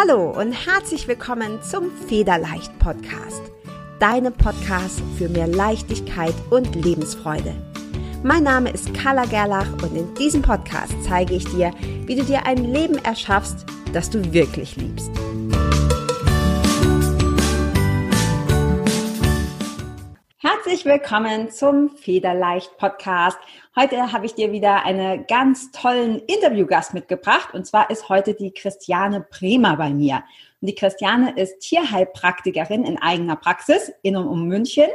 Hallo und herzlich willkommen zum Federleicht Podcast. Deinem Podcast für mehr Leichtigkeit und Lebensfreude. Mein Name ist Carla Gerlach und in diesem Podcast zeige ich dir, wie du dir ein Leben erschaffst, das du wirklich liebst. Herzlich willkommen zum Federleicht Podcast. Heute habe ich dir wieder einen ganz tollen Interviewgast mitgebracht und zwar ist heute die Christiane Bremer bei mir. Und die Christiane ist Tierheilpraktikerin in eigener Praxis in und um München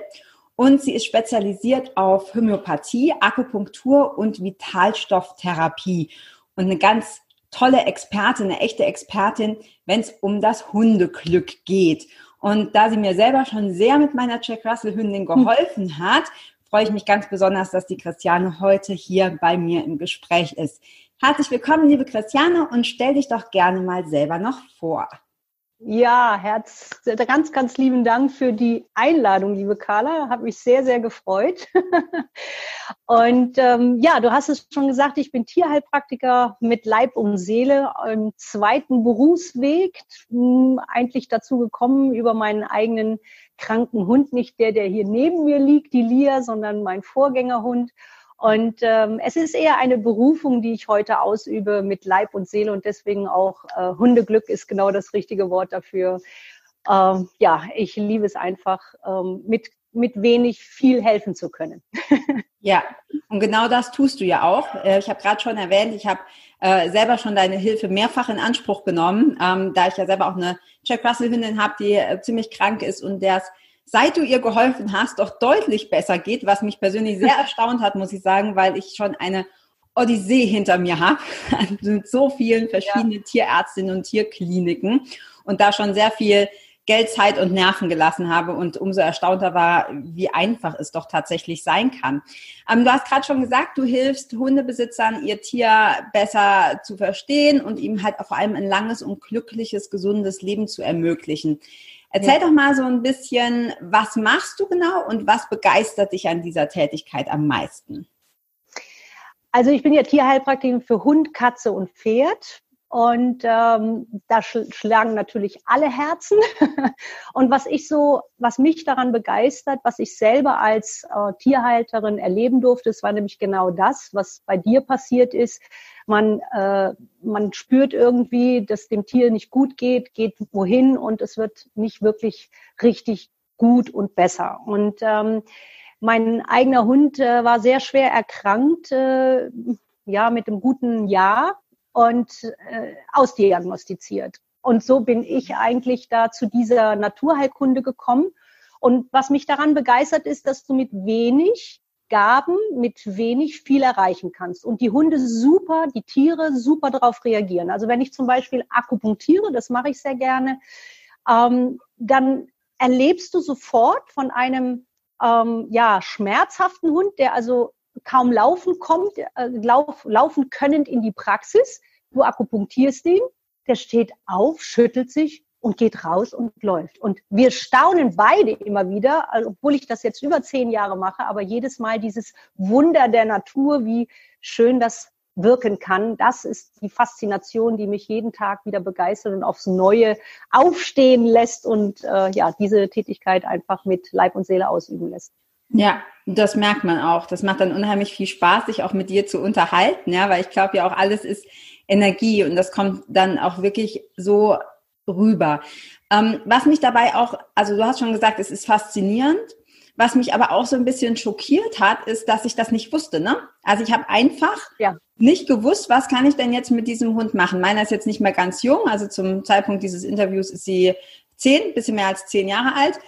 und sie ist spezialisiert auf Homöopathie, Akupunktur und Vitalstofftherapie und eine ganz tolle Expertin, eine echte Expertin, wenn es um das Hundeglück geht. Und da sie mir selber schon sehr mit meiner Jack Russell Hündin geholfen hat, freue ich mich ganz besonders, dass die Christiane heute hier bei mir im Gespräch ist. Herzlich willkommen, liebe Christiane, und stell dich doch gerne mal selber noch vor. Ja, Herz, ganz, ganz lieben Dank für die Einladung, liebe Carla. Hat mich sehr, sehr gefreut. und ähm, ja, du hast es schon gesagt, ich bin Tierheilpraktiker mit Leib und Seele im zweiten Berufsweg, eigentlich dazu gekommen über meinen eigenen kranken Hund, nicht der, der hier neben mir liegt, die Lia, sondern mein Vorgängerhund. Und ähm, es ist eher eine Berufung, die ich heute ausübe mit Leib und Seele und deswegen auch äh, Hundeglück ist genau das richtige Wort dafür. Ähm, ja, ich liebe es einfach, ähm, mit, mit wenig viel helfen zu können. ja, und genau das tust du ja auch. Äh, ich habe gerade schon erwähnt, ich habe äh, selber schon deine Hilfe mehrfach in Anspruch genommen, ähm, da ich ja selber auch eine Jack Russell Hündin habe, die äh, ziemlich krank ist und der es seit du ihr geholfen hast, doch deutlich besser geht, was mich persönlich sehr erstaunt hat, muss ich sagen, weil ich schon eine Odyssee hinter mir habe mit so vielen verschiedenen ja. Tierärztinnen und Tierkliniken und da schon sehr viel Geld, Zeit und Nerven gelassen habe und umso erstaunter war, wie einfach es doch tatsächlich sein kann. Ähm, du hast gerade schon gesagt, du hilfst Hundebesitzern, ihr Tier besser zu verstehen und ihm halt vor allem ein langes und glückliches, gesundes Leben zu ermöglichen. Erzähl ja. doch mal so ein bisschen, was machst du genau und was begeistert dich an dieser Tätigkeit am meisten? Also ich bin ja Tierheilpraktikerin für Hund, Katze und Pferd. Und ähm, da schlagen natürlich alle Herzen. und was ich so, was mich daran begeistert, was ich selber als äh, Tierhalterin erleben durfte, das war nämlich genau das, was bei dir passiert ist. Man, äh, man spürt irgendwie, dass dem Tier nicht gut geht, geht wohin und es wird nicht wirklich richtig gut und besser. Und ähm, mein eigener Hund äh, war sehr schwer erkrankt, äh, ja, mit einem guten Jahr und äh, ausdiagnostiziert. Und so bin ich eigentlich da zu dieser Naturheilkunde gekommen. Und was mich daran begeistert, ist, dass du mit wenig Gaben, mit wenig viel erreichen kannst. Und die Hunde super, die Tiere super darauf reagieren. Also wenn ich zum Beispiel akupunktiere, das mache ich sehr gerne, ähm, dann erlebst du sofort von einem ähm, ja, schmerzhaften Hund, der also kaum laufen kommt, äh, lauf, laufen könnend in die Praxis. Du akupunktierst ihn, der steht auf, schüttelt sich und geht raus und läuft. Und wir staunen beide immer wieder, also obwohl ich das jetzt über zehn Jahre mache, aber jedes Mal dieses Wunder der Natur, wie schön das wirken kann. Das ist die Faszination, die mich jeden Tag wieder begeistert und aufs Neue aufstehen lässt und äh, ja, diese Tätigkeit einfach mit Leib und Seele ausüben lässt. Ja, das merkt man auch. Das macht dann unheimlich viel Spaß, sich auch mit dir zu unterhalten, ja, weil ich glaube ja auch alles ist Energie und das kommt dann auch wirklich so rüber. Ähm, was mich dabei auch, also du hast schon gesagt, es ist faszinierend. Was mich aber auch so ein bisschen schockiert hat, ist, dass ich das nicht wusste. Ne? Also ich habe einfach ja. nicht gewusst, was kann ich denn jetzt mit diesem Hund machen. Meiner ist jetzt nicht mehr ganz jung, also zum Zeitpunkt dieses Interviews ist sie zehn, bisschen mehr als zehn Jahre alt.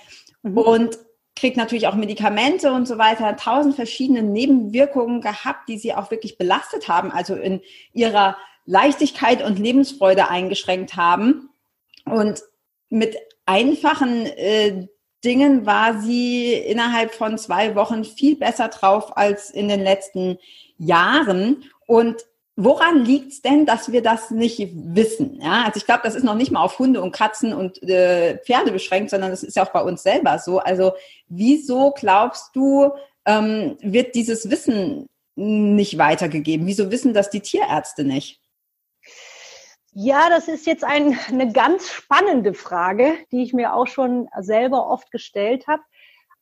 Mhm. Und kriegt natürlich auch Medikamente und so weiter, tausend verschiedene Nebenwirkungen gehabt, die sie auch wirklich belastet haben, also in ihrer Leichtigkeit und Lebensfreude eingeschränkt haben. Und mit einfachen äh, Dingen war sie innerhalb von zwei Wochen viel besser drauf als in den letzten Jahren. Und woran liegt es denn, dass wir das nicht wissen? Ja, also ich glaube, das ist noch nicht mal auf Hunde und Katzen und äh, Pferde beschränkt, sondern das ist ja auch bei uns selber so. Also wieso glaubst du, ähm, wird dieses Wissen nicht weitergegeben? Wieso wissen das die Tierärzte nicht? Ja, das ist jetzt ein, eine ganz spannende Frage, die ich mir auch schon selber oft gestellt habe.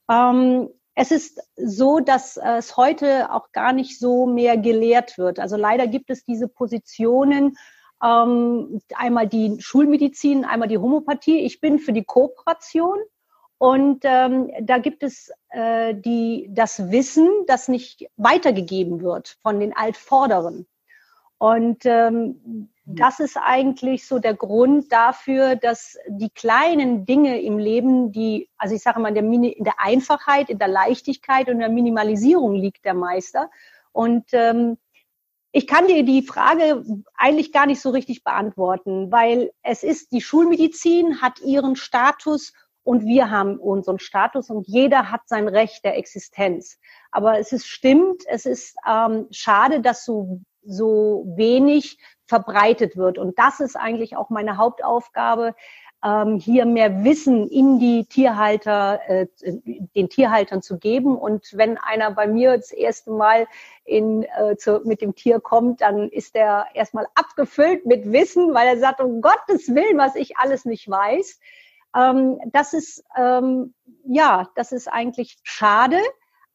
Ähm, es ist so, dass es heute auch gar nicht so mehr gelehrt wird. Also leider gibt es diese Positionen, ähm, einmal die Schulmedizin, einmal die Homöopathie. Ich bin für die Kooperation und ähm, da gibt es äh, die, das Wissen, das nicht weitergegeben wird von den Altvorderen. Und ähm. Das ist eigentlich so der Grund dafür, dass die kleinen Dinge im Leben, die, also ich sage mal, in der, Mini, in der Einfachheit, in der Leichtigkeit und in der Minimalisierung liegt der Meister. Und ähm, ich kann dir die Frage eigentlich gar nicht so richtig beantworten, weil es ist, die Schulmedizin hat ihren Status und wir haben unseren Status und jeder hat sein Recht der Existenz. Aber es ist stimmt, es ist ähm, schade, dass so so wenig verbreitet wird. Und das ist eigentlich auch meine Hauptaufgabe, ähm, hier mehr Wissen in die Tierhalter, äh, den Tierhaltern zu geben. Und wenn einer bei mir das erste Mal in, äh, zu, mit dem Tier kommt, dann ist er erstmal abgefüllt mit Wissen, weil er sagt, um Gottes Willen, was ich alles nicht weiß. Ähm, das ist, ähm, ja, das ist eigentlich schade.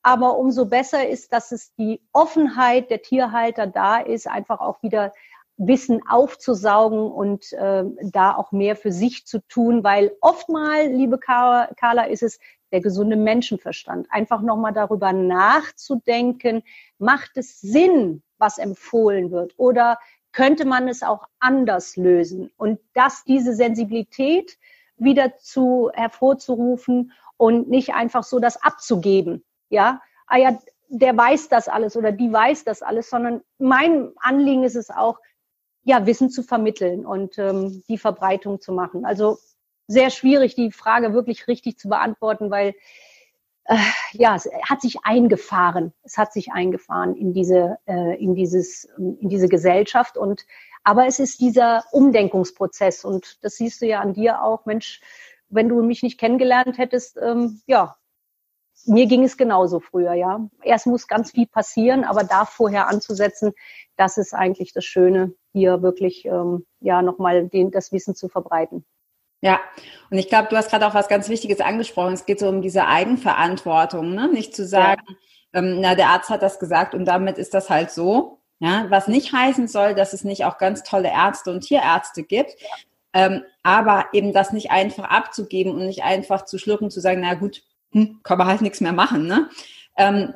Aber umso besser ist, dass es die Offenheit der Tierhalter da ist, einfach auch wieder Wissen aufzusaugen und äh, da auch mehr für sich zu tun, weil oftmal, liebe Carla, ist es der gesunde Menschenverstand. Einfach nochmal darüber nachzudenken, macht es Sinn, was empfohlen wird oder könnte man es auch anders lösen? Und dass diese Sensibilität wieder zu hervorzurufen und nicht einfach so das abzugeben. Ja, ah ja, der weiß das alles oder die weiß das alles, sondern mein Anliegen ist es auch, ja, Wissen zu vermitteln und ähm, die Verbreitung zu machen. Also sehr schwierig, die Frage wirklich richtig zu beantworten, weil äh, ja, es hat sich eingefahren. Es hat sich eingefahren in diese, äh, in dieses, in diese Gesellschaft und aber es ist dieser Umdenkungsprozess und das siehst du ja an dir auch, Mensch, wenn du mich nicht kennengelernt hättest, ähm, ja, mir ging es genauso früher, ja. Erst muss ganz viel passieren, aber da vorher anzusetzen, das ist eigentlich das Schöne, hier wirklich ähm, ja nochmal den, das Wissen zu verbreiten. Ja, und ich glaube, du hast gerade auch was ganz Wichtiges angesprochen. Es geht so um diese Eigenverantwortung, ne? nicht zu sagen, ja. ähm, na, der Arzt hat das gesagt und damit ist das halt so. Ja, was nicht heißen soll, dass es nicht auch ganz tolle Ärzte und Tierärzte gibt. Ja. Ähm, aber eben das nicht einfach abzugeben und nicht einfach zu schlucken, zu sagen, na gut, hm, kann man halt nichts mehr machen, ne? Ähm,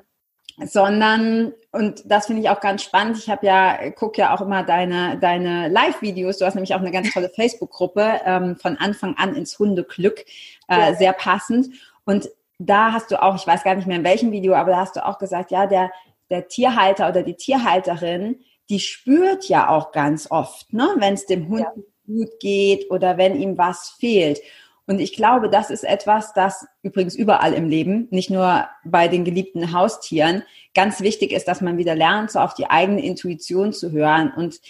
sondern und das finde ich auch ganz spannend. Ich habe ja gucke ja auch immer deine deine Live-Videos. Du hast nämlich auch eine ganz tolle Facebook-Gruppe ähm, von Anfang an ins Hundeglück, äh, ja. sehr passend. Und da hast du auch, ich weiß gar nicht mehr in welchem Video, aber da hast du auch gesagt, ja der der Tierhalter oder die Tierhalterin, die spürt ja auch ganz oft, ne, wenn es dem Hund ja. gut geht oder wenn ihm was fehlt. Und ich glaube, das ist etwas, das übrigens überall im Leben, nicht nur bei den geliebten Haustieren, ganz wichtig ist, dass man wieder lernt, so auf die eigene Intuition zu hören und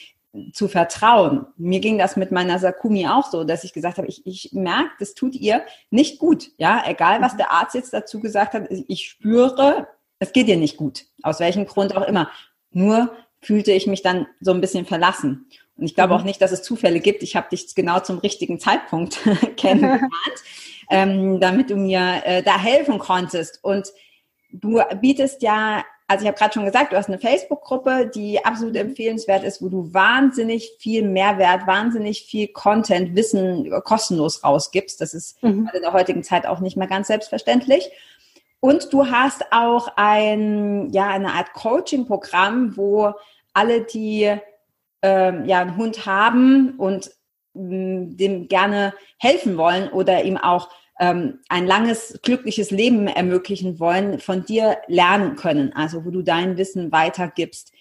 zu vertrauen. Mir ging das mit meiner Sakumi auch so, dass ich gesagt habe, ich, ich merke, das tut ihr nicht gut. Ja, egal was mhm. der Arzt jetzt dazu gesagt hat, ich spüre, es geht ihr nicht gut. Aus welchem Grund auch immer. Nur fühlte ich mich dann so ein bisschen verlassen. Und ich glaube mhm. auch nicht, dass es Zufälle gibt. Ich habe dich genau zum richtigen Zeitpunkt kennengelernt, ähm, damit du mir äh, da helfen konntest. Und du bietest ja, also ich habe gerade schon gesagt, du hast eine Facebook-Gruppe, die absolut empfehlenswert ist, wo du wahnsinnig viel Mehrwert, wahnsinnig viel Content, Wissen kostenlos rausgibst. Das ist mhm. in der heutigen Zeit auch nicht mehr ganz selbstverständlich. Und du hast auch ein, ja, eine Art Coaching-Programm, wo alle, die ähm, ja, einen Hund haben und mh, dem gerne helfen wollen oder ihm auch ähm, ein langes, glückliches Leben ermöglichen wollen, von dir lernen können, also wo du dein Wissen weitergibst.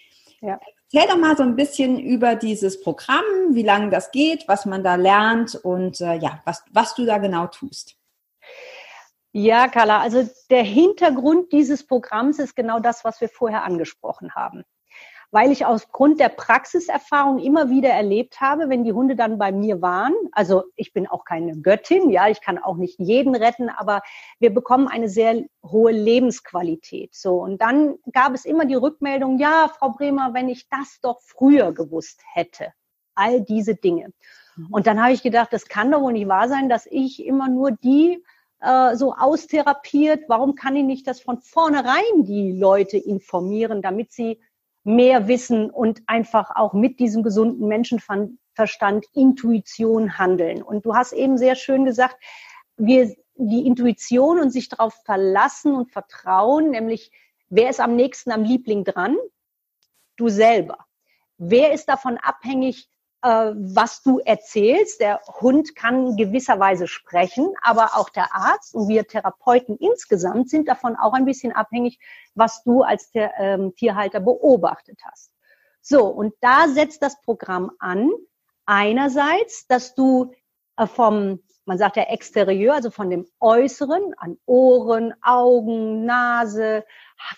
Ja. Erzähl doch mal so ein bisschen über dieses Programm, wie lange das geht, was man da lernt und äh, ja, was, was du da genau tust. Ja, Carla, also der Hintergrund dieses Programms ist genau das, was wir vorher angesprochen haben weil ich aufgrund der Praxiserfahrung immer wieder erlebt habe, wenn die Hunde dann bei mir waren, also ich bin auch keine Göttin, ja, ich kann auch nicht jeden retten, aber wir bekommen eine sehr hohe Lebensqualität. So, und dann gab es immer die Rückmeldung, ja, Frau Bremer, wenn ich das doch früher gewusst hätte. all diese Dinge. Mhm. Und dann habe ich gedacht, das kann doch wohl nicht wahr sein, dass ich immer nur die äh, so austherapiert. Warum kann ich nicht das von vornherein die Leute informieren, damit sie mehr wissen und einfach auch mit diesem gesunden Menschenverstand, Intuition handeln. Und du hast eben sehr schön gesagt, wir, die Intuition und sich darauf verlassen und vertrauen, nämlich wer ist am nächsten am Liebling dran? Du selber. Wer ist davon abhängig, was du erzählst. Der Hund kann gewisserweise sprechen, aber auch der Arzt und wir Therapeuten insgesamt sind davon auch ein bisschen abhängig, was du als ähm, Tierhalter beobachtet hast. So, und da setzt das Programm an. Einerseits, dass du äh, vom, man sagt ja Exterieur, also von dem Äußeren an Ohren, Augen, Nase,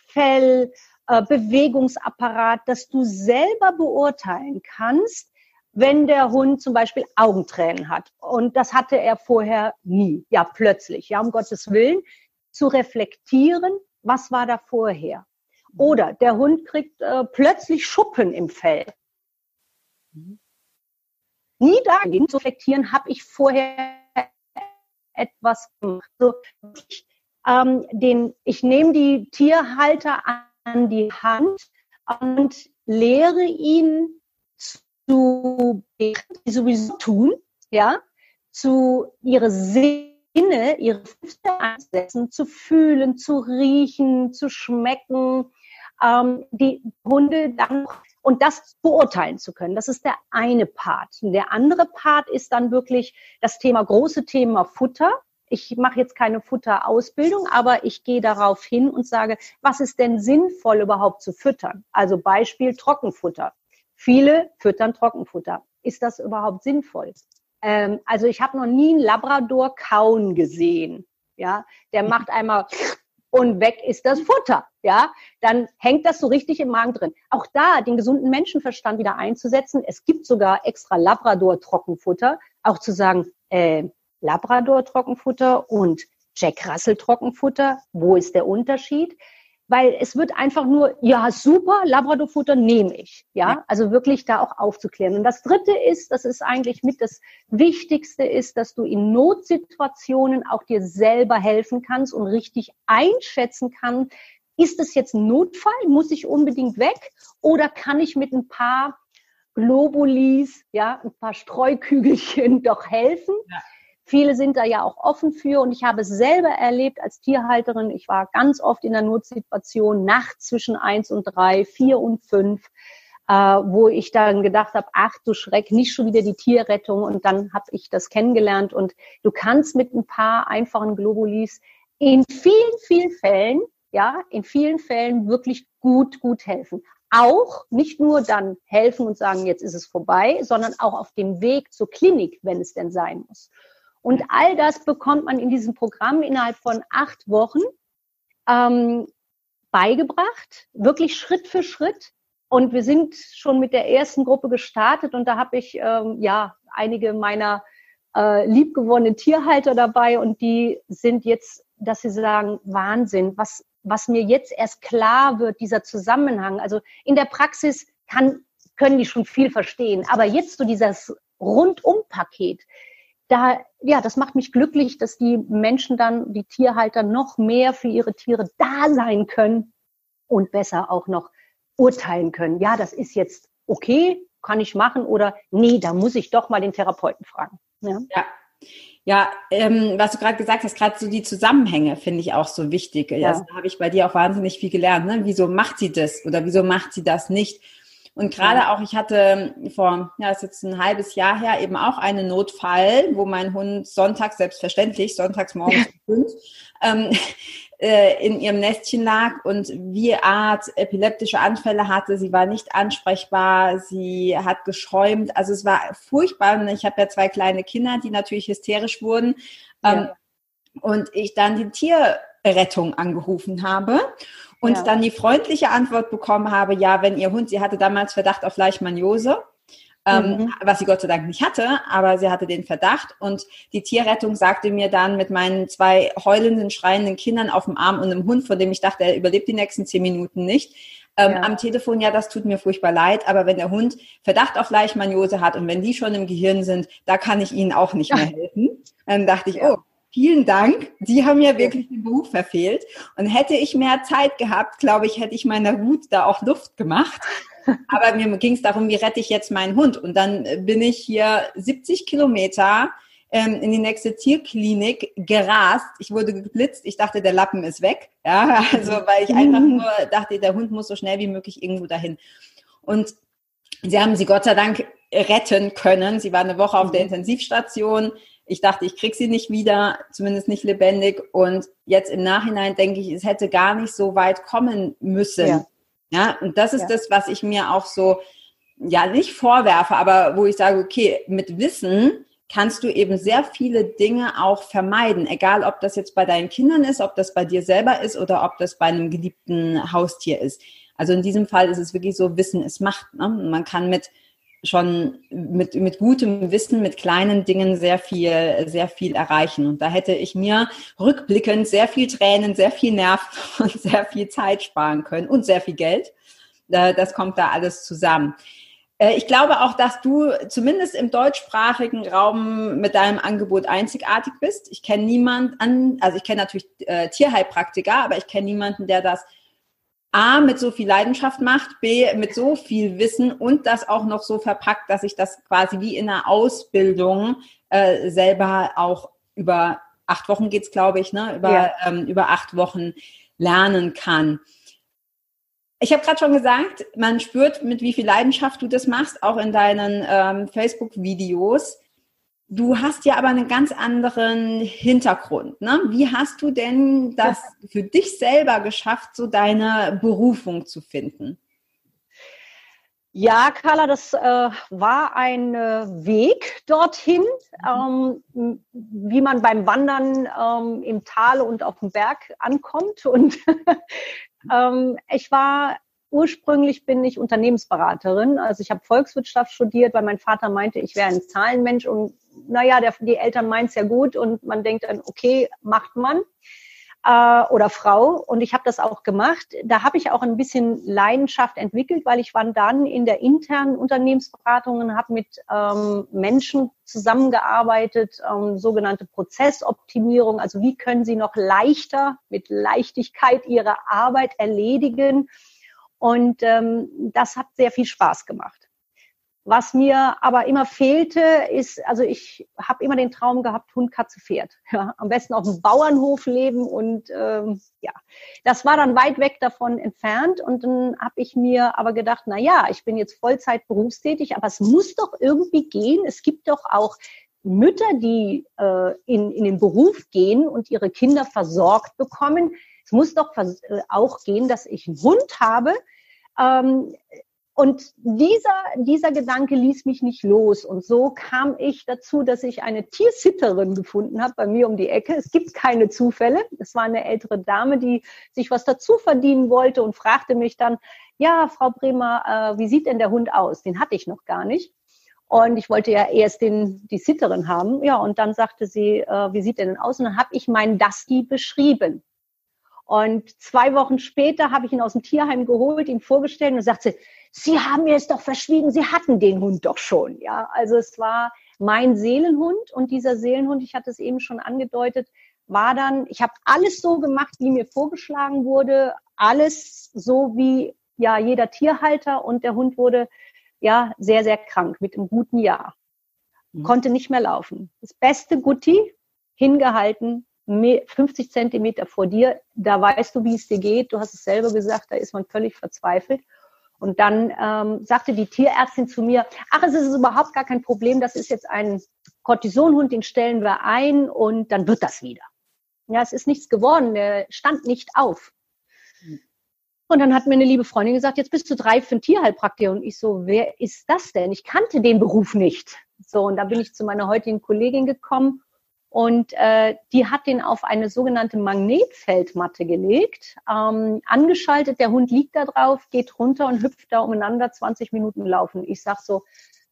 Fell, äh, Bewegungsapparat, dass du selber beurteilen kannst, wenn der Hund zum Beispiel Augentränen hat. Und das hatte er vorher nie. Ja, plötzlich. Ja, um Gottes Willen. Zu reflektieren, was war da vorher? Oder der Hund kriegt äh, plötzlich Schuppen im Fell. Nie dagegen zu reflektieren, habe ich vorher etwas gemacht. So, ich, ähm, den, ich nehme die Tierhalter an die Hand und lehre ihn zu die sowieso tun, ja, zu ihre Sinne, ihre Füße einsetzen, zu fühlen, zu riechen, zu schmecken, ähm, die Hunde dann und das beurteilen zu können. Das ist der eine Part. Und der andere Part ist dann wirklich das Thema, große Thema Futter. Ich mache jetzt keine Futterausbildung, aber ich gehe darauf hin und sage, was ist denn sinnvoll überhaupt zu füttern? Also Beispiel Trockenfutter. Viele füttern Trockenfutter. Ist das überhaupt sinnvoll? Ähm, also ich habe noch nie einen Labrador kauen gesehen. Ja, der mhm. macht einmal und weg ist das Futter. Ja, dann hängt das so richtig im Magen drin. Auch da den gesunden Menschenverstand wieder einzusetzen. Es gibt sogar extra Labrador Trockenfutter. Auch zu sagen, äh, Labrador Trockenfutter und Jack Russell Trockenfutter. Wo ist der Unterschied? Weil es wird einfach nur, ja, super, Labradorfutter nehme ich. Ja? ja, also wirklich da auch aufzuklären. Und das dritte ist, das ist eigentlich mit das Wichtigste ist, dass du in Notsituationen auch dir selber helfen kannst und richtig einschätzen kannst, ist es jetzt ein Notfall? Muss ich unbedingt weg? Oder kann ich mit ein paar Globulis, ja, ein paar Streukügelchen doch helfen? Ja. Viele sind da ja auch offen für und ich habe es selber erlebt als Tierhalterin. Ich war ganz oft in der Notsituation nachts zwischen eins und drei, vier und fünf, äh, wo ich dann gedacht habe, ach du Schreck, nicht schon wieder die Tierrettung. Und dann habe ich das kennengelernt und du kannst mit ein paar einfachen Globulis in vielen, vielen Fällen, ja, in vielen Fällen wirklich gut, gut helfen auch nicht nur dann helfen und sagen, jetzt ist es vorbei, sondern auch auf dem Weg zur Klinik, wenn es denn sein muss. Und all das bekommt man in diesem Programm innerhalb von acht Wochen ähm, beigebracht, wirklich Schritt für Schritt. Und wir sind schon mit der ersten Gruppe gestartet und da habe ich ähm, ja einige meiner äh, liebgewonnenen Tierhalter dabei und die sind jetzt, dass sie sagen, Wahnsinn, was, was mir jetzt erst klar wird, dieser Zusammenhang. Also in der Praxis kann, können die schon viel verstehen, aber jetzt so dieses Rundum-Paket, da, ja, das macht mich glücklich, dass die Menschen dann, die Tierhalter noch mehr für ihre Tiere da sein können und besser auch noch urteilen können. Ja, das ist jetzt okay, kann ich machen oder nee, da muss ich doch mal den Therapeuten fragen. Ja. ja. Ja, ähm, was du gerade gesagt hast, gerade so die Zusammenhänge finde ich auch so wichtig. Ja. Also, da habe ich bei dir auch wahnsinnig viel gelernt. Ne? Wieso macht sie das oder wieso macht sie das nicht? Und gerade auch, ich hatte vor, ja, ist jetzt ein halbes Jahr her, eben auch einen Notfall, wo mein Hund sonntags, selbstverständlich, sonntags morgens um ähm, äh, in ihrem Nestchen lag und wie Art epileptische Anfälle hatte. Sie war nicht ansprechbar, sie hat geschäumt. Also es war furchtbar. Und ich habe ja zwei kleine Kinder, die natürlich hysterisch wurden. Ähm, ja. Und ich dann die Tierrettung angerufen habe und ja. dann die freundliche Antwort bekommen habe, ja, wenn ihr Hund, sie hatte damals Verdacht auf Leishmaniose, ähm, mhm. was sie Gott sei Dank nicht hatte, aber sie hatte den Verdacht und die Tierrettung sagte mir dann mit meinen zwei heulenden, schreienden Kindern auf dem Arm und einem Hund, von dem ich dachte, er überlebt die nächsten zehn Minuten nicht, ähm, ja. am Telefon, ja, das tut mir furchtbar leid, aber wenn der Hund Verdacht auf Leishmaniose hat und wenn die schon im Gehirn sind, da kann ich Ihnen auch nicht mehr helfen. Dann dachte ich, oh, vielen Dank. Sie haben ja wirklich den Beruf verfehlt. Und hätte ich mehr Zeit gehabt, glaube ich, hätte ich meiner Wut da auch Luft gemacht. Aber mir ging es darum, wie rette ich jetzt meinen Hund? Und dann bin ich hier 70 Kilometer ähm, in die nächste Tierklinik gerast. Ich wurde geblitzt. Ich dachte, der Lappen ist weg. Ja, also weil ich einfach mhm. nur dachte, der Hund muss so schnell wie möglich irgendwo dahin. Und sie haben sie Gott sei Dank retten können. Sie war eine Woche auf der mhm. Intensivstation. Ich dachte, ich krieg sie nicht wieder, zumindest nicht lebendig. Und jetzt im Nachhinein denke ich, es hätte gar nicht so weit kommen müssen. Ja, ja und das ist ja. das, was ich mir auch so, ja, nicht vorwerfe, aber wo ich sage, okay, mit Wissen kannst du eben sehr viele Dinge auch vermeiden, egal ob das jetzt bei deinen Kindern ist, ob das bei dir selber ist oder ob das bei einem geliebten Haustier ist. Also in diesem Fall ist es wirklich so, Wissen ist Macht. Ne? Man kann mit schon mit, mit gutem Wissen, mit kleinen Dingen sehr viel, sehr viel erreichen. Und da hätte ich mir rückblickend sehr viel Tränen, sehr viel Nerven und sehr viel Zeit sparen können und sehr viel Geld. Das kommt da alles zusammen. Äh, ich glaube auch, dass du zumindest im deutschsprachigen Raum mit deinem Angebot einzigartig bist. Ich kenne niemanden an, also ich kenne natürlich äh, Tierheilpraktiker, aber ich kenne niemanden, der das A, mit so viel Leidenschaft macht, B, mit so viel Wissen und das auch noch so verpackt, dass ich das quasi wie in einer Ausbildung äh, selber auch über acht Wochen geht's, glaube ich, ne? über, ja. ähm, über acht Wochen lernen kann. Ich habe gerade schon gesagt, man spürt, mit wie viel Leidenschaft du das machst, auch in deinen ähm, Facebook-Videos. Du hast ja aber einen ganz anderen Hintergrund. Ne? Wie hast du denn das für dich selber geschafft, so deine Berufung zu finden? Ja, Carla, das äh, war ein äh, Weg dorthin, ähm, wie man beim Wandern ähm, im Tal und auf dem Berg ankommt. Und ähm, ich war ursprünglich bin ich Unternehmensberaterin. Also ich habe Volkswirtschaft studiert, weil mein Vater meinte, ich wäre ein Zahlenmensch und naja, der, die Eltern meinen es ja gut und man denkt dann, okay, macht man äh, oder Frau. Und ich habe das auch gemacht. Da habe ich auch ein bisschen Leidenschaft entwickelt, weil ich war dann in der internen Unternehmensberatung und habe mit ähm, Menschen zusammengearbeitet, ähm, sogenannte Prozessoptimierung. Also wie können sie noch leichter mit Leichtigkeit ihre Arbeit erledigen? Und ähm, das hat sehr viel Spaß gemacht. Was mir aber immer fehlte, ist, also ich habe immer den Traum gehabt, Hund, Katze, Pferd. Ja, am besten auf dem Bauernhof leben und ähm, ja, das war dann weit weg davon entfernt und dann habe ich mir aber gedacht, na ja, ich bin jetzt Vollzeit berufstätig, aber es muss doch irgendwie gehen. Es gibt doch auch Mütter, die äh, in, in den Beruf gehen und ihre Kinder versorgt bekommen. Es muss doch äh, auch gehen, dass ich einen Hund habe, ähm, und dieser, dieser Gedanke ließ mich nicht los. Und so kam ich dazu, dass ich eine Tiersitterin gefunden habe bei mir um die Ecke. Es gibt keine Zufälle. Es war eine ältere Dame, die sich was dazu verdienen wollte und fragte mich dann, ja, Frau Bremer, äh, wie sieht denn der Hund aus? Den hatte ich noch gar nicht. Und ich wollte ja erst den, die Sitterin haben. Ja, und dann sagte sie, äh, wie sieht der denn aus? Und dann habe ich meinen Dusty beschrieben. Und zwei Wochen später habe ich ihn aus dem Tierheim geholt, ihn vorgestellt und sagte, Sie haben mir es doch verschwiegen, Sie hatten den Hund doch schon. Ja, also es war mein Seelenhund und dieser Seelenhund, ich hatte es eben schon angedeutet, war dann, ich habe alles so gemacht, wie mir vorgeschlagen wurde, alles so wie ja jeder Tierhalter und der Hund wurde ja sehr, sehr krank mit einem guten Jahr. Mhm. Konnte nicht mehr laufen. Das beste Gutti, hingehalten, 50 Zentimeter vor dir, da weißt du, wie es dir geht. Du hast es selber gesagt, da ist man völlig verzweifelt. Und dann ähm, sagte die Tierärztin zu mir, ach, es ist überhaupt gar kein Problem, das ist jetzt ein Cortisonhund, den stellen wir ein und dann wird das wieder. Ja, es ist nichts geworden, der stand nicht auf. Und dann hat mir eine liebe Freundin gesagt, jetzt bist du drei für ein Tierheilpraktiker. Und ich so, wer ist das denn? Ich kannte den Beruf nicht. So, und da bin ich zu meiner heutigen Kollegin gekommen und äh, die hat den auf eine sogenannte Magnetfeldmatte gelegt, ähm, angeschaltet, der Hund liegt da drauf, geht runter und hüpft da umeinander 20 Minuten laufen. Ich sag so,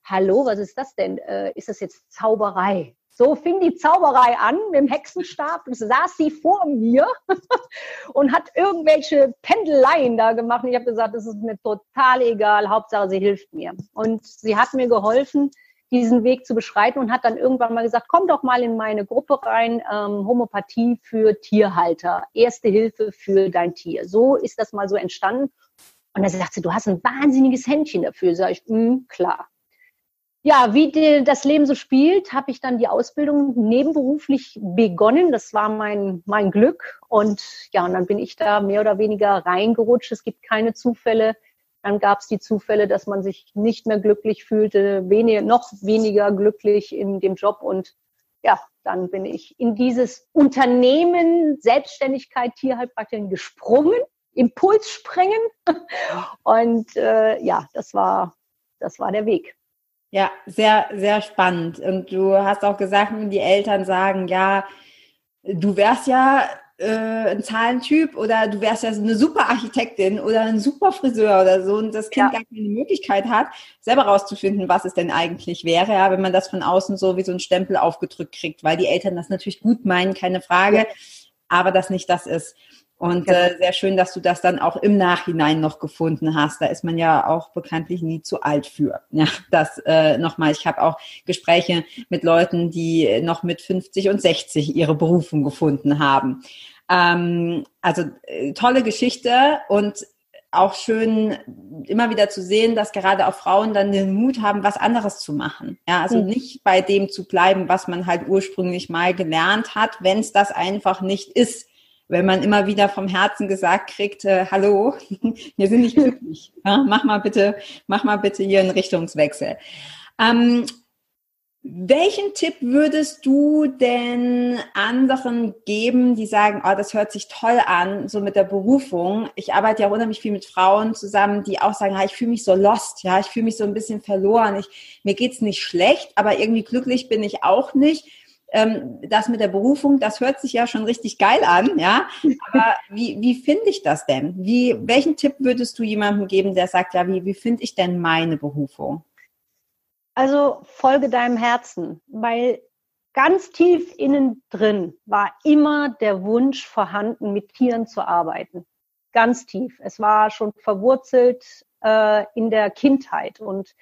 hallo, was ist das denn? Äh, ist das jetzt Zauberei? So fing die Zauberei an mit dem Hexenstab. Es saß sie vor mir und hat irgendwelche Pendeleien da gemacht. Und ich habe gesagt, das ist mir total egal. Hauptsache, sie hilft mir. Und sie hat mir geholfen, diesen Weg zu beschreiten und hat dann irgendwann mal gesagt, komm doch mal in meine Gruppe rein, ähm, Homöopathie für Tierhalter, erste Hilfe für dein Tier. So ist das mal so entstanden. Und dann sagt sie, du hast ein wahnsinniges Händchen dafür. Sag ich, mh, klar ja, wie die, das Leben so spielt, habe ich dann die Ausbildung nebenberuflich begonnen. Das war mein, mein Glück. Und ja, und dann bin ich da mehr oder weniger reingerutscht. Es gibt keine Zufälle. Dann gab es die Zufälle, dass man sich nicht mehr glücklich fühlte, wenig, noch weniger glücklich in dem Job. Und ja, dann bin ich in dieses Unternehmen Selbstständigkeit Tierheilpraktikerin gesprungen, Impulsspringen. Und äh, ja, das war, das war der Weg. Ja, sehr, sehr spannend. Und du hast auch gesagt, die Eltern sagen, ja, du wärst ja äh, ein Zahlentyp oder du wärst ja eine super Architektin oder ein super Friseur oder so und das Kind ja. gar keine Möglichkeit hat, selber rauszufinden, was es denn eigentlich wäre, ja, wenn man das von außen so wie so ein Stempel aufgedrückt kriegt, weil die Eltern das natürlich gut meinen, keine Frage, aber das nicht das ist. Und genau. äh, sehr schön, dass du das dann auch im Nachhinein noch gefunden hast. Da ist man ja auch bekanntlich nie zu alt für. Ja, das äh, nochmal. Ich habe auch Gespräche mit Leuten, die noch mit 50 und 60 ihre Berufung gefunden haben. Ähm, also äh, tolle Geschichte und auch schön immer wieder zu sehen, dass gerade auch Frauen dann den Mut haben, was anderes zu machen. Ja, also mhm. nicht bei dem zu bleiben, was man halt ursprünglich mal gelernt hat, wenn es das einfach nicht ist wenn man immer wieder vom Herzen gesagt kriegt, äh, hallo, wir sind nicht glücklich. Ja, mach mal bitte, mach mal bitte hier einen Richtungswechsel. Ähm, welchen Tipp würdest du denn anderen geben, die sagen, oh, das hört sich toll an, so mit der Berufung? Ich arbeite ja unheimlich viel mit Frauen zusammen, die auch sagen, ah, ich fühle mich so lost, ja, ich fühle mich so ein bisschen verloren, ich, mir geht's nicht schlecht, aber irgendwie glücklich bin ich auch nicht ähm, das mit der Berufung, das hört sich ja schon richtig geil an, ja. Aber wie, wie finde ich das denn? Wie, welchen Tipp würdest du jemandem geben, der sagt, ja, wie, wie finde ich denn meine Berufung? Also folge deinem Herzen, weil ganz tief innen drin war immer der Wunsch vorhanden, mit Tieren zu arbeiten. Ganz tief. Es war schon verwurzelt äh, in der Kindheit und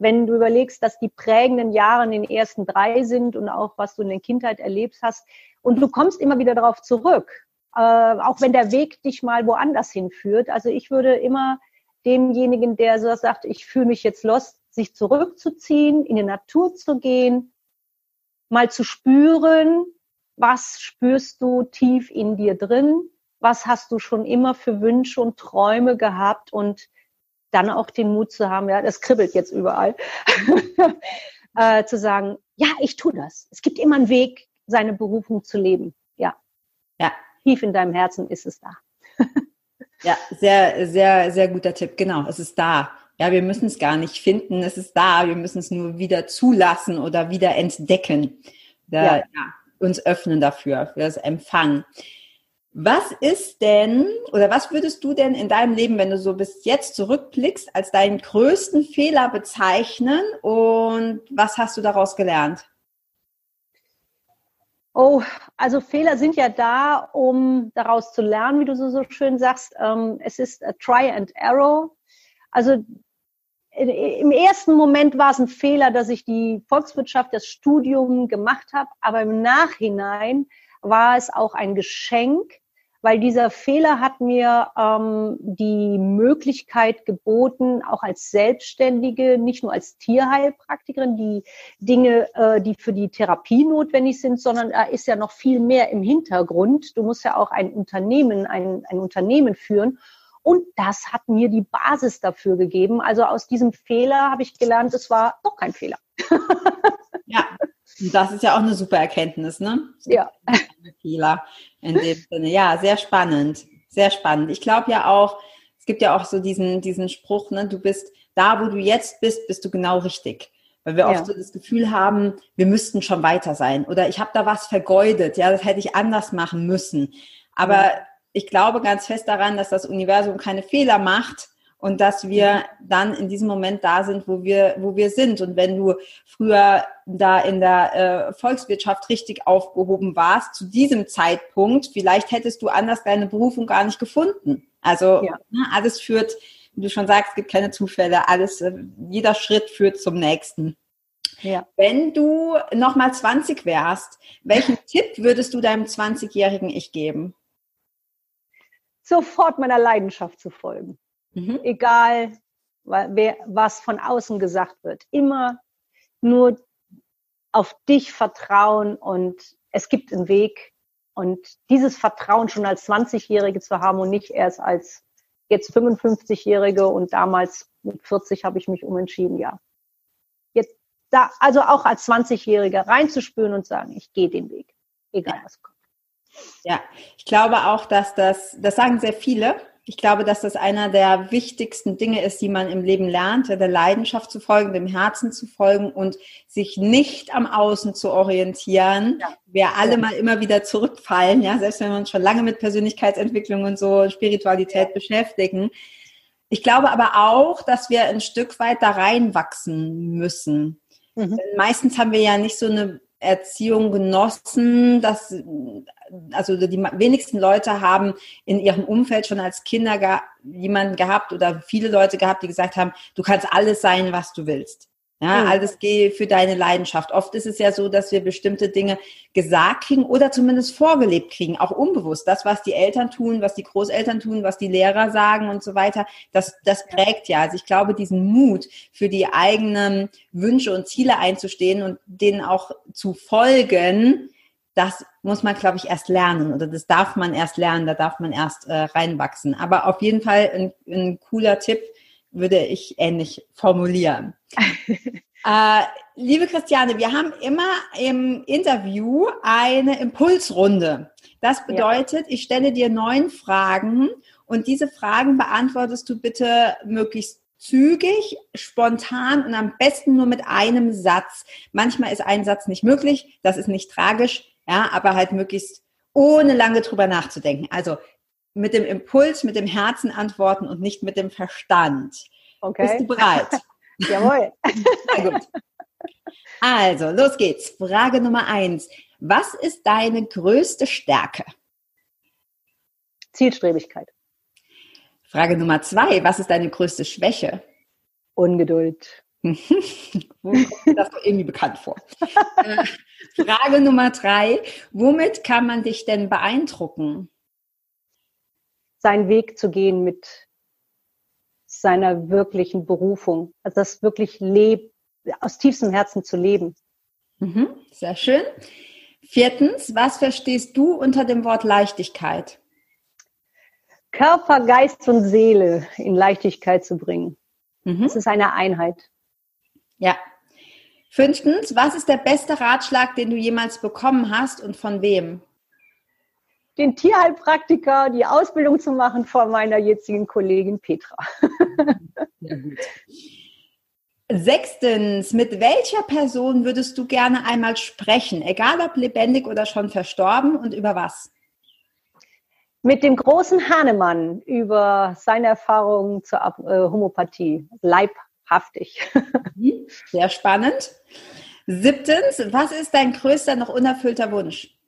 wenn du überlegst, dass die prägenden Jahre in den ersten drei sind und auch was du in der Kindheit erlebt hast und du kommst immer wieder darauf zurück, äh, auch wenn der Weg dich mal woanders hinführt. Also ich würde immer demjenigen, der so sagt, ich fühle mich jetzt lost, sich zurückzuziehen, in die Natur zu gehen, mal zu spüren, was spürst du tief in dir drin, was hast du schon immer für Wünsche und Träume gehabt und dann auch den Mut zu haben, ja, das kribbelt jetzt überall, äh, zu sagen, ja, ich tue das. Es gibt immer einen Weg, seine Berufung zu leben. Ja. Ja. Tief in deinem Herzen ist es da. ja, sehr, sehr, sehr guter Tipp. Genau, es ist da. Ja, wir müssen es gar nicht finden, es ist da. Wir müssen es nur wieder zulassen oder wieder entdecken. Da, ja. ja uns öffnen dafür, für das Empfangen. Was ist denn oder was würdest du denn in deinem Leben, wenn du so bis jetzt zurückblickst, als deinen größten Fehler bezeichnen und was hast du daraus gelernt? Oh, also Fehler sind ja da, um daraus zu lernen, wie du so, so schön sagst. Ähm, es ist a Try and Error. Also im ersten Moment war es ein Fehler, dass ich die Volkswirtschaft, das Studium gemacht habe, aber im Nachhinein war es auch ein Geschenk, weil dieser Fehler hat mir ähm, die Möglichkeit geboten, auch als Selbstständige, nicht nur als Tierheilpraktikerin, die Dinge, äh, die für die Therapie notwendig sind, sondern da ist ja noch viel mehr im Hintergrund. Du musst ja auch ein Unternehmen, ein, ein Unternehmen führen. Und das hat mir die Basis dafür gegeben. Also aus diesem Fehler habe ich gelernt, es war doch kein Fehler. ja, das ist ja auch eine super Erkenntnis, ne? Ja. Fehler in dem Sinne. Ja, sehr spannend. Sehr spannend. Ich glaube ja auch, es gibt ja auch so diesen, diesen Spruch, ne, du bist da, wo du jetzt bist, bist du genau richtig. Weil wir ja. oft so das Gefühl haben, wir müssten schon weiter sein. Oder ich habe da was vergeudet, ja, das hätte ich anders machen müssen. Aber ja. ich glaube ganz fest daran, dass das Universum keine Fehler macht und dass wir dann in diesem Moment da sind, wo wir, wo wir sind. Und wenn du früher da in der äh, Volkswirtschaft richtig aufgehoben warst, zu diesem Zeitpunkt, vielleicht hättest du anders deine Berufung gar nicht gefunden. Also ja. ne, alles führt, wie du schon sagst, es gibt keine Zufälle, alles, äh, jeder Schritt führt zum nächsten. Ja. Wenn du nochmal 20 wärst, welchen Tipp würdest du deinem 20-jährigen Ich geben? Sofort meiner Leidenschaft zu folgen. Mhm. Egal, wer, was von außen gesagt wird. Immer nur auf dich vertrauen und es gibt einen Weg. Und dieses Vertrauen schon als 20-Jährige zu haben und nicht erst als jetzt 55-Jährige und damals mit 40 habe ich mich umentschieden, ja. Jetzt da, also auch als 20-Jähriger reinzuspüren und sagen, ich gehe den Weg, egal was kommt. Ja, ich glaube auch, dass das, das sagen sehr viele, ich glaube, dass das einer der wichtigsten Dinge ist, die man im Leben lernt, der Leidenschaft zu folgen, dem Herzen zu folgen und sich nicht am Außen zu orientieren. Ja. Wir alle mal immer wieder zurückfallen, ja, selbst wenn wir uns schon lange mit Persönlichkeitsentwicklung und so Spiritualität ja. beschäftigen. Ich glaube aber auch, dass wir ein Stück weit da reinwachsen müssen. Mhm. Meistens haben wir ja nicht so eine Erziehung genossen, dass also die wenigsten Leute haben in ihrem Umfeld schon als Kinder jemanden gehabt oder viele Leute gehabt, die gesagt haben, du kannst alles sein, was du willst. Ja, mhm. alles gehe für deine Leidenschaft. Oft ist es ja so, dass wir bestimmte Dinge gesagt kriegen oder zumindest vorgelebt kriegen, auch unbewusst. Das, was die Eltern tun, was die Großeltern tun, was die Lehrer sagen und so weiter, das, das prägt ja. Also ich glaube, diesen Mut für die eigenen Wünsche und Ziele einzustehen und denen auch zu folgen, das muss man, glaube ich, erst lernen oder das darf man erst lernen, da darf man erst äh, reinwachsen. Aber auf jeden Fall ein, ein cooler Tipp, würde ich ähnlich formulieren. äh, liebe Christiane, wir haben immer im Interview eine Impulsrunde. Das bedeutet, ja. ich stelle dir neun Fragen und diese Fragen beantwortest du bitte möglichst zügig, spontan und am besten nur mit einem Satz. Manchmal ist ein Satz nicht möglich, das ist nicht tragisch, ja, aber halt möglichst ohne lange drüber nachzudenken. Also mit dem Impuls, mit dem Herzen antworten und nicht mit dem Verstand. Okay. Bist du bereit? Jawohl. Sehr gut. Also, los geht's. Frage Nummer eins. Was ist deine größte Stärke? Zielstrebigkeit. Frage Nummer zwei. Was ist deine größte Schwäche? Ungeduld. das kommt irgendwie bekannt vor. Äh, Frage Nummer drei. Womit kann man dich denn beeindrucken? Seinen Weg zu gehen mit seiner wirklichen Berufung. Also das wirklich leb, aus tiefstem Herzen zu leben. Mhm, sehr schön. Viertens, was verstehst du unter dem Wort Leichtigkeit? Körper, Geist und Seele in Leichtigkeit zu bringen. Mhm. Das ist eine Einheit. Ja. Fünftens, was ist der beste Ratschlag, den du jemals bekommen hast und von wem? Den Tierheilpraktiker, die Ausbildung zu machen von meiner jetzigen Kollegin Petra. Ja, gut. Sechstens, mit welcher Person würdest du gerne einmal sprechen, egal ob lebendig oder schon verstorben und über was? Mit dem großen Hahnemann über seine Erfahrungen zur äh, Homöopathie, leibhaftig. Mhm. Sehr spannend. Siebtens, was ist dein größter noch unerfüllter Wunsch?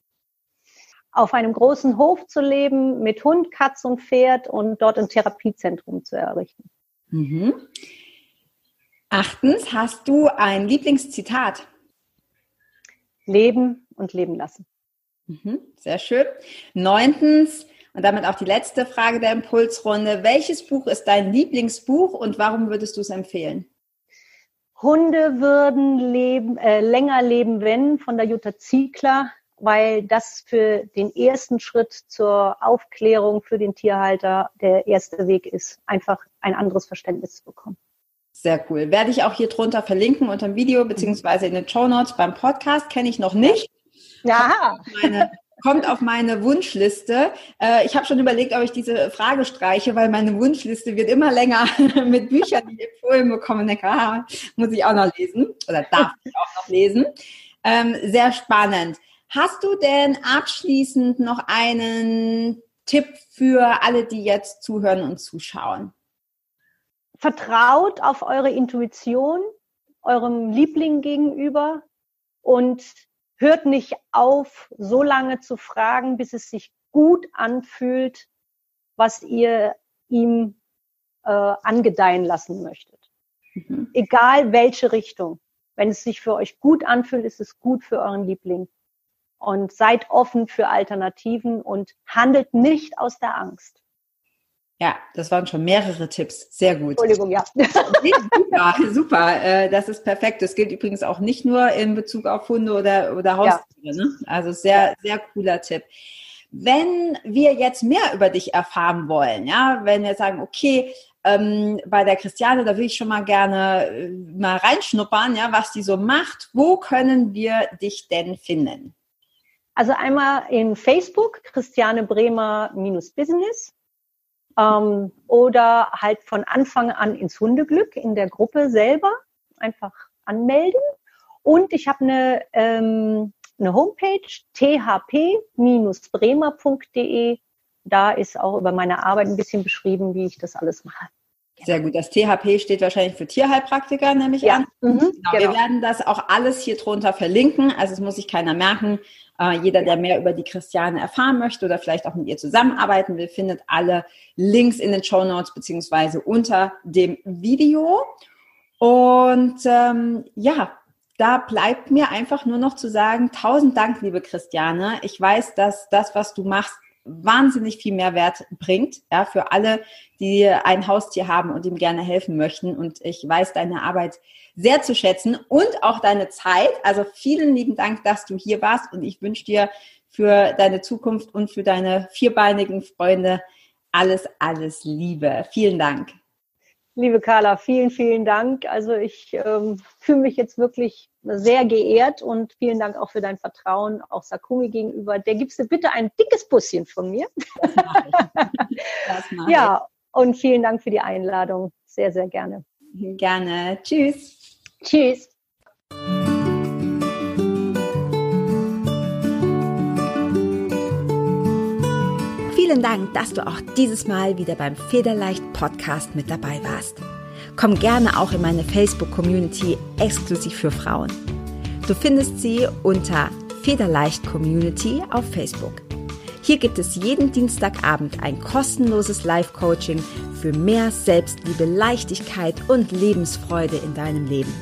Auf einem großen Hof zu leben mit Hund, Katz und Pferd und dort ein Therapiezentrum zu errichten. Mhm. Achtens, hast du ein Lieblingszitat? Leben und leben lassen. Mhm. Sehr schön. Neuntens, und damit auch die letzte Frage der Impulsrunde. Welches Buch ist dein Lieblingsbuch und warum würdest du es empfehlen? Hunde würden leben, äh, länger leben, wenn von der Jutta Ziegler weil das für den ersten Schritt zur Aufklärung für den Tierhalter der erste Weg ist, einfach ein anderes Verständnis zu bekommen. Sehr cool. Werde ich auch hier drunter verlinken unter dem Video beziehungsweise in den Show Notes beim Podcast. Kenne ich noch nicht. Ja. Meine, kommt auf meine Wunschliste. Äh, ich habe schon überlegt, ob ich diese Frage streiche, weil meine Wunschliste wird immer länger mit Büchern, die ich empfohlen bekomme. Denke, ah, muss ich auch noch lesen oder darf ich auch noch lesen. Ähm, sehr spannend. Hast du denn abschließend noch einen Tipp für alle, die jetzt zuhören und zuschauen? vertraut auf eure Intuition, eurem Liebling gegenüber und hört nicht auf, so lange zu fragen, bis es sich gut anfühlt, was ihr ihm äh, angedeihen lassen möchtet. Mhm. Egal welche Richtung. Wenn es sich für euch gut anfühlt, ist es gut für euren Liebling. Und seid offen für Alternativen und handelt nicht aus der Angst. Ja, das waren schon mehrere Tipps. Sehr gut. Entschuldigung, ja. super, super. Äh, das ist perfekt. Das gilt übrigens auch nicht nur in Bezug auf Hunde oder, oder Haustiere. Ja. Ne? Also sehr, sehr cooler Tipp. Wenn wir jetzt mehr über dich erfahren wollen, ja, wenn wir sagen, okay, ähm, bei der Christiane, da will ich schon mal gerne äh, mal reinschnuppern, ja, was die so macht. Wo können wir dich denn finden? Also einmal in Facebook, Christiane Bremer minus Business. Ähm, oder halt von Anfang an ins Hundeglück in der Gruppe selber einfach anmelden. Und ich habe eine, ähm, eine Homepage, thp-bremer.de. Da ist auch über meine Arbeit ein bisschen beschrieben, wie ich das alles mache. Sehr gut. Das THP steht wahrscheinlich für Tierheilpraktiker, nehme ich ja. an. Mhm, genau. Wir genau. werden das auch alles hier drunter verlinken. Also es muss sich keiner merken. Äh, jeder, der mehr über die Christiane erfahren möchte oder vielleicht auch mit ihr zusammenarbeiten will, findet alle Links in den Show Notes beziehungsweise unter dem Video. Und ähm, ja, da bleibt mir einfach nur noch zu sagen, tausend Dank, liebe Christiane. Ich weiß, dass das, was du machst, wahnsinnig viel Mehrwert bringt, ja, für alle, die ein Haustier haben und ihm gerne helfen möchten. Und ich weiß deine Arbeit sehr zu schätzen und auch deine Zeit. Also vielen lieben Dank, dass du hier warst und ich wünsche dir für deine Zukunft und für deine vierbeinigen Freunde alles, alles Liebe. Vielen Dank. Liebe Carla, vielen, vielen Dank. Also ich ähm, fühle mich jetzt wirklich sehr geehrt und vielen Dank auch für dein Vertrauen, auch Sakumi gegenüber. Der gibst du bitte ein dickes Busschen von mir. Das mache ich. Ja, und vielen Dank für die Einladung. Sehr, sehr gerne. Gerne. Tschüss. Tschüss. Vielen Dank, dass du auch dieses Mal wieder beim Federleicht Podcast mit dabei warst. Komm gerne auch in meine Facebook-Community exklusiv für Frauen. Du findest sie unter Federleicht Community auf Facebook. Hier gibt es jeden Dienstagabend ein kostenloses Live-Coaching für mehr Selbstliebe, Leichtigkeit und Lebensfreude in deinem Leben.